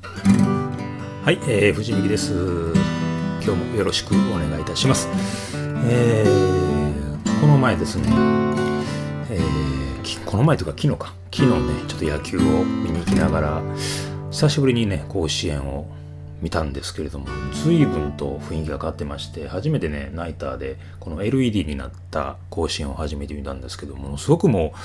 はい、えー、藤右です。今日もよろしくお願いいたします。えー、この前ですね、えー、この前というか昨日か、昨日ね、ちょっと野球を見に行きながら、久しぶりにね、甲子園を見たんですけれども随分と雰囲気が変わってまして初めてねナイターでこの LED になった甲子園を初めて見たんですけどものすごくもう、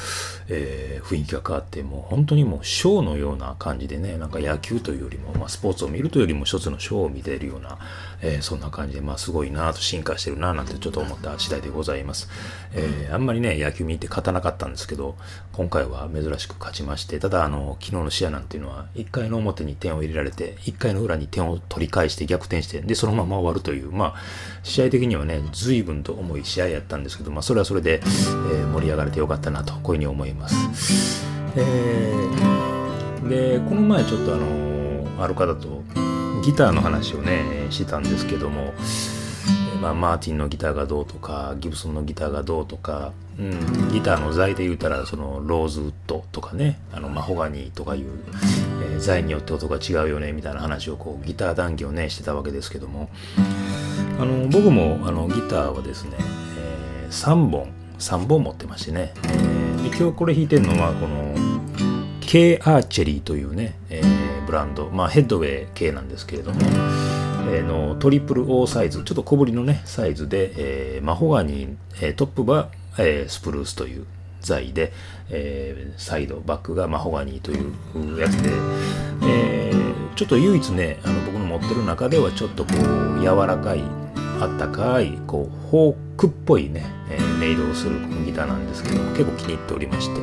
えー、雰囲気が変わってもう本当にもうショーのような感じでねなんか野球というよりも、まあ、スポーツを見るというよりも一つのショーを見ているような、えー、そんな感じで、まあ、すごいなと進化してるななんてちょっと思った次第でございます、えー、あんまりね野球見て勝たなかったんですけど今回は珍しく勝ちましてただあの昨日の試合なんていうのは1回の表に点を入れられて1回の裏に点をを取り返して逆転して、で、そのまま終わるという、まあ、試合的にはね、随分と重い試合やったんですけど、まあ、それはそれで、えー、盛り上がれてよかったなと、こういうふうに思います。えー、で、この前ちょっとあの、ある方とギターの話をね、してたんですけども、まあ、マーティンのギターがどうとかギブソンのギターがどうとか、うん、ギターの材で言うたらそのローズウッドとかねあのマホガニーとかいう、ー、材によって音が違うよねみたいな話をこうギター談義をねしてたわけですけども。あの僕もあのギターはですね、えー、3本3本持ってましてね、えー、で今日これ弾いてるのはこの K アーチェリーというね、えー、ブランド。まあヘッドウェイ系なんですけれども。えー、のトリプル O サイズ、ちょっと小ぶりのね、サイズで、えー、マホガニー、え、トップは、え、スプルースという材で、えー、サイド、バックがマホガニーというやつで、えー、ちょっと唯一ね、あの僕の持ってる中ではちょっとこう、柔らかい、あったかい、こう、フォークっぽいね、えー、音色をするギターなんですけども、結構気に入っておりまして、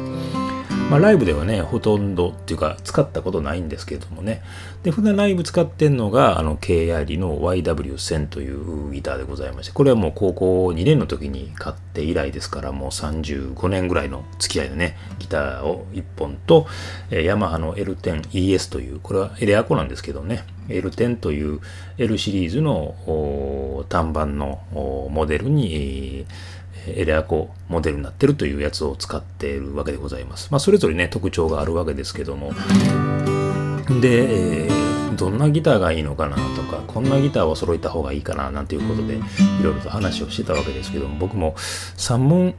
まあ、ライブではね、ほとんどっていうか、使ったことないんですけれどもね。で、普段ライブ使ってんのが、あの、KR の YW1000 というギターでございまして、これはもう高校2年の時に買って以来ですから、もう35年ぐらいの付き合いのね、ギターを1本と、えー、ヤマハの L10ES という、これはエレアコなんですけどね、L10 という L シリーズの単板のモデルに、エレアコモデルになってるというやつを使っているわけでございます。まあ、それぞれね、特徴があるわけですけども。で、えー、どんなギターがいいのかなとか、こんなギターを揃えた方がいいかななんていうことで、いろいろと話をしてたわけですけども、僕も3本、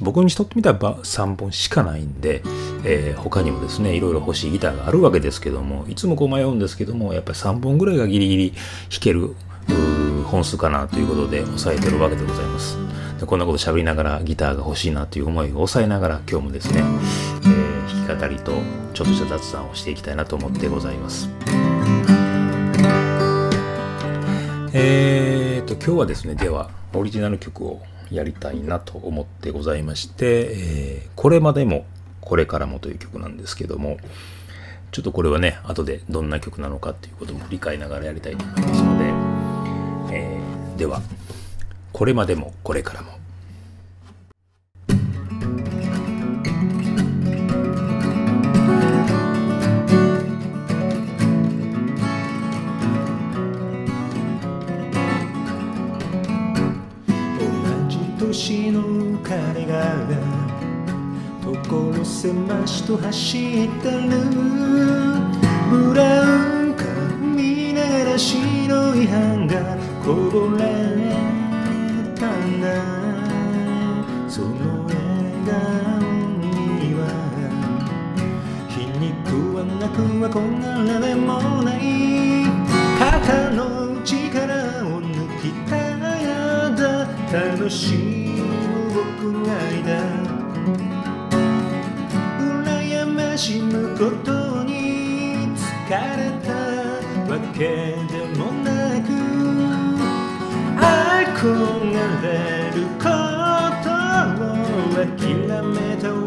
僕にしとってみたら3本しかないんで、えー、他にもですね、いろいろ欲しいギターがあるわけですけども、いつもこう迷うんですけども、やっぱり3本ぐらいがギリギリ弾ける本数かなということで抑えてるわけでございます。こんなこと喋りながらギターが欲しいなという思いを抑えながら今日もですね、えー、弾き語りとちょっとした雑談をしていきたいなと思ってございます。えーと、今日はですね、では、オリジナル曲をやりたいなと思ってございまして、えー、これまでも、これからもという曲なんですけども、ちょっとこれはね、後でどんな曲なのかということも理解ながらやりたいと思いますので、えー、ではこれまでもこれからも。同じ年の彼が所狭しと走ってる。ブラウン髪ながら白い斑がこぼれ。たなその笑顔には皮肉はなく憧れでもない。肩の力を抜きたやだ。楽しむ僕がいた。羨ましむことに疲れた。わけでもなく憧れることを諦めた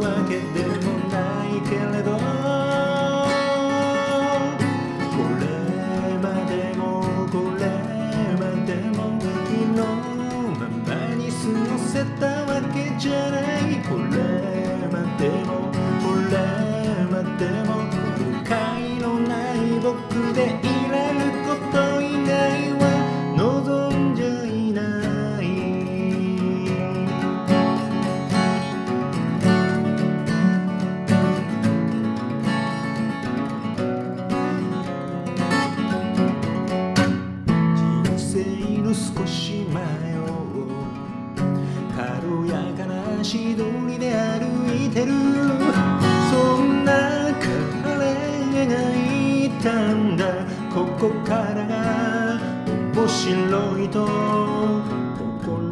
心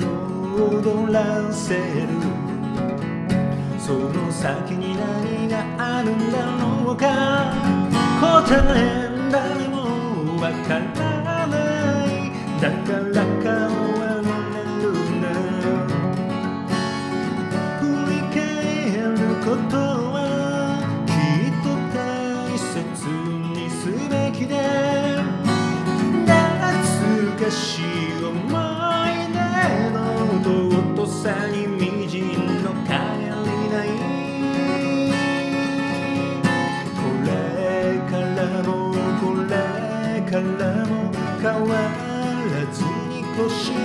躍らせる。その先に何があるんだろうか。答え誰もわからない。だから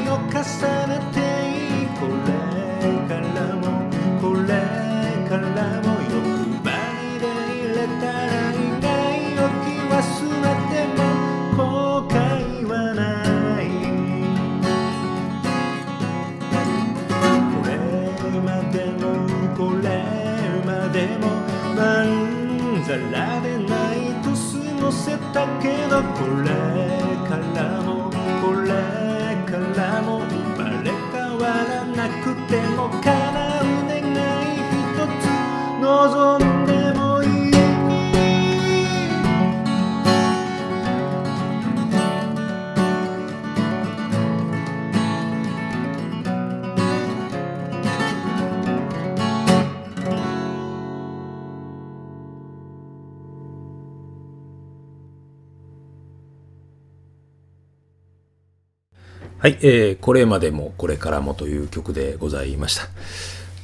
を重ねてこれからもこれからも欲張りで入れたら意外を気忘れても後悔はない。これまでもこれまでもまんざらでないと過ごせたけどこれからもこれからも生まれ変わらなくても叶う願い一つ望んはい、えーこれまでもこれからもという曲でございました。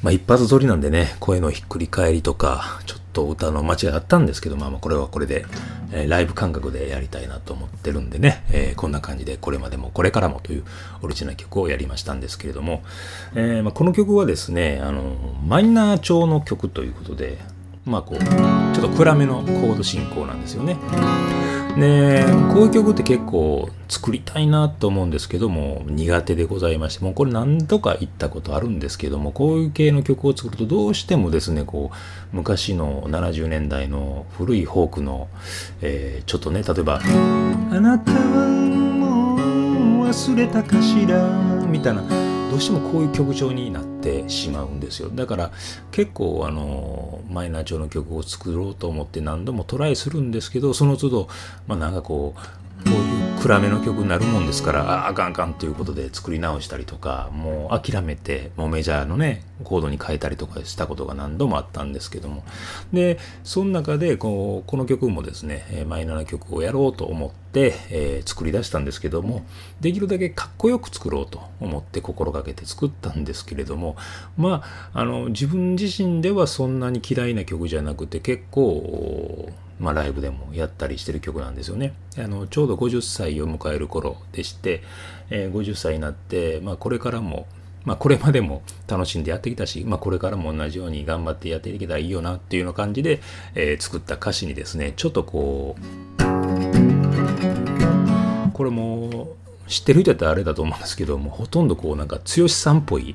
まあ一発撮りなんでね、声のひっくり返りとか、ちょっと歌の間違いあったんですけど、まあまあこれはこれで、えーライブ感覚でやりたいなと思ってるんでね、えーこんな感じでこれまでもこれからもというオリジナル曲をやりましたんですけれども、えーまあ、この曲はですね、あの、マイナー調の曲ということで、まあこう、ちょっと暗めのコード進行なんですよね。でこういう曲って結構作りたいなと思うんですけども苦手でございましてもうこれ何度か言ったことあるんですけどもこういう系の曲を作るとどうしてもですねこう昔の70年代の古いフォークの、えーちょっとね例えばあなたはもう忘れたかしらみたいな。どうしてもこういう曲調になってしまうんですよ。だから結構あのマイナー調の曲を作ろうと思って何度もトライするんですけどその都度、まあ、なんかこうこういう暗めの曲になるもんですからあああかんあかんということで作り直したりとかもう諦めてもうメジャーのねコードに変えたりとかしたことが何度もあったんですけども。でその中でこうこの曲もですねマイナーな曲をやろうと思って、えー作り出したんですけどもできるだけかっこよく作ろうと思って心がけて作ったんですけれどもまああの自分自身ではそんなに嫌いな曲じゃなくて結構まあ、ライブでもやったりしてる曲なんですよね。あのちょうど50歳を迎える頃でして、えー50歳になって、まあ、これからも、まあ、これまでも楽しんでやってきたし、まあ、これからも同じように頑張ってやっていけたらいいよなっていうような感じで、えー作った歌詞にですねちょっとこうこれも知ってる人やったらあれだと思うんですけどもほとんどこうなんか剛さんっぽい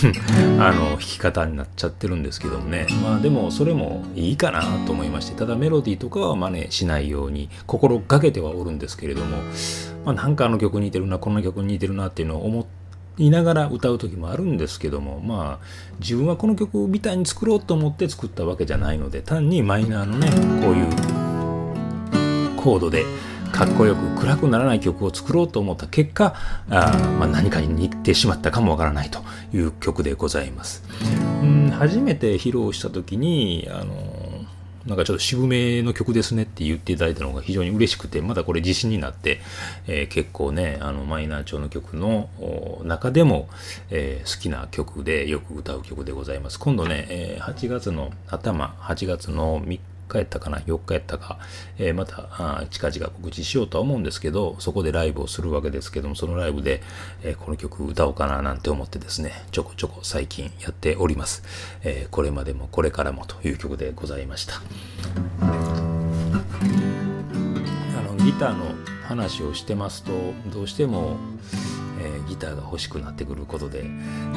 あの弾き方になっちゃってるんですけどもね。まあでもそれもいいかなと思いましてただメロディーとかは真似しないように心がけてはおるんですけれども、まあ、なんかあの曲似てるなこの曲似てるなっていうのを思いながら歌う時もあるんですけどもまあ自分はこの曲みたいに作ろうと思って作ったわけじゃないので単にマイナーのねこういうコードでかっこよく暗くならない曲を作ろうと思った結果あ、まあ、何かに似てしまったかもわからないという曲でございます。うん初めて披露した時にあのなんかちょっと渋めの曲ですねって言っていただいたのが非常に嬉しくてまたこれ自信になって、えー結構ねあのマイナー調の曲の中でも、えー好きな曲でよく歌う曲でございます今度ね、えー8月の頭8月の3日やったかな4日やったか、えーまた近々告知しようとは思うんですけどそこでライブをするわけですけどもそのライブで、えーこの曲歌おうかななんて思ってですねちょこちょこ最近やっております、えーこれまでもこれからもという曲でございました。あのギターの話をしてますとどうしても、えーギターが欲しくなってくることで、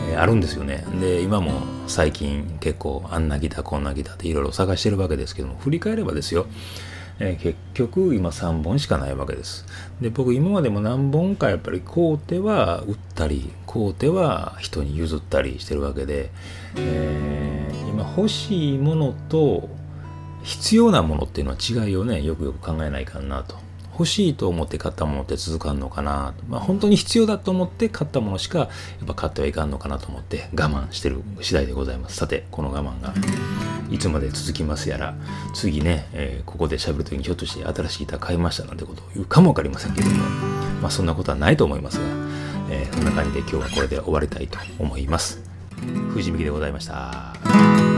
えーあるんですよね。で今も最近結構あんなギターこんなギターっていろいろ探してるわけですけども振り返ればですよ。えー、結局今3本しかないわけです。で僕今までも何本かやっぱり買うては売ったり買うては人に譲ったりしてるわけで、えー、今欲しいものと必要なものっていうのは違いをねよくよく考えないかなと。欲しいと思って買ったものって続かんのかな、まあ、本当に必要だと思って買ったものしかやっぱ買ってはいかんのかなと思って我慢してる次第でございます。さてこの我慢がいつまで続きますやら次ね、えー、ここで喋る時にひょっとして新しい板買いましたなんてことを言うかもわかりませんけどもまあそんなことはないと思いますが、えー、そんな感じで今日はこれで終わりたいと思います。藤美希でございました。